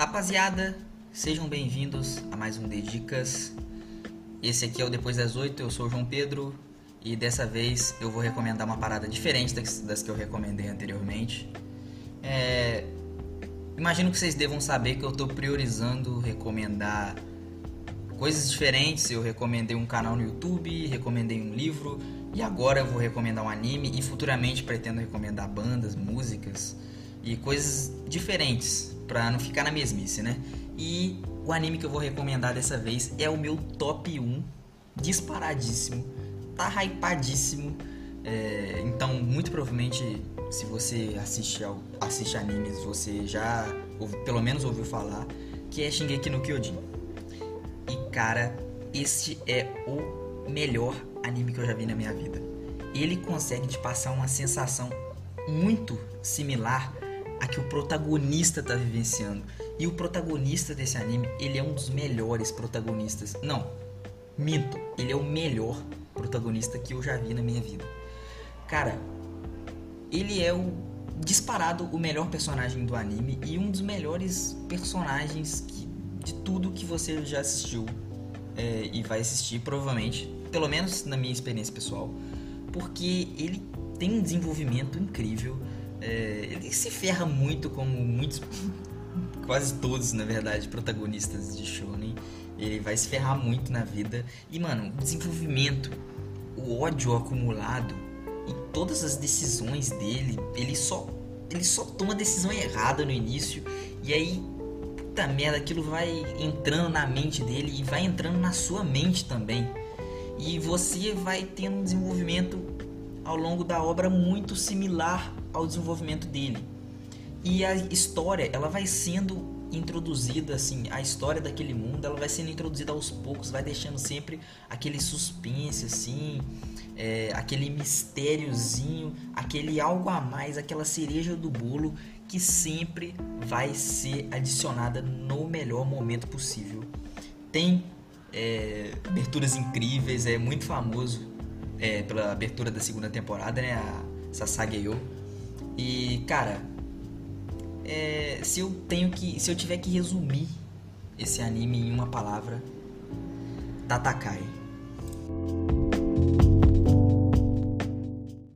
Rapaziada, sejam bem-vindos a mais um The Dicas. Esse aqui é o Depois das Oito, eu sou o João Pedro e dessa vez eu vou recomendar uma parada diferente das que eu recomendei anteriormente. É, imagino que vocês devam saber que eu estou priorizando recomendar coisas diferentes. Eu recomendei um canal no YouTube, recomendei um livro e agora eu vou recomendar um anime e futuramente pretendo recomendar bandas, músicas e coisas diferentes para não ficar na mesmice, né? E o anime que eu vou recomendar dessa vez é o meu top 1, disparadíssimo, tá hypadíssimo. É, então, muito provavelmente, se você assiste, ao, assiste animes, você já, ou pelo menos ouviu falar, que é Shingeki no Kyojin. E cara, este é o melhor anime que eu já vi na minha vida. Ele consegue te passar uma sensação muito similar a que o protagonista está vivenciando. E o protagonista desse anime, ele é um dos melhores protagonistas. Não, minto, ele é o melhor protagonista que eu já vi na minha vida. Cara, ele é o disparado o melhor personagem do anime e um dos melhores personagens que, de tudo que você já assistiu é, e vai assistir provavelmente, pelo menos na minha experiência pessoal, porque ele tem um desenvolvimento incrível é, ele se ferra muito como muitos, quase todos, na verdade, protagonistas de shonen. Ele vai se ferrar muito na vida. E, mano, o desenvolvimento, o ódio acumulado e todas as decisões dele, ele só, ele só toma decisão errada no início. E aí, puta merda, aquilo vai entrando na mente dele e vai entrando na sua mente também. E você vai tendo um desenvolvimento ao longo da obra muito similar ao desenvolvimento dele. E a história, ela vai sendo introduzida assim, a história daquele mundo, ela vai sendo introduzida aos poucos, vai deixando sempre aquele suspense assim, é, aquele mistériozinho, aquele algo a mais, aquela cereja do bolo que sempre vai ser adicionada no melhor momento possível. Tem é, aberturas incríveis, é muito famoso é, pela abertura da segunda temporada, né? A Sasageyo e, cara, é, se eu tenho que. Se eu tiver que resumir esse anime em uma palavra, Tatakai.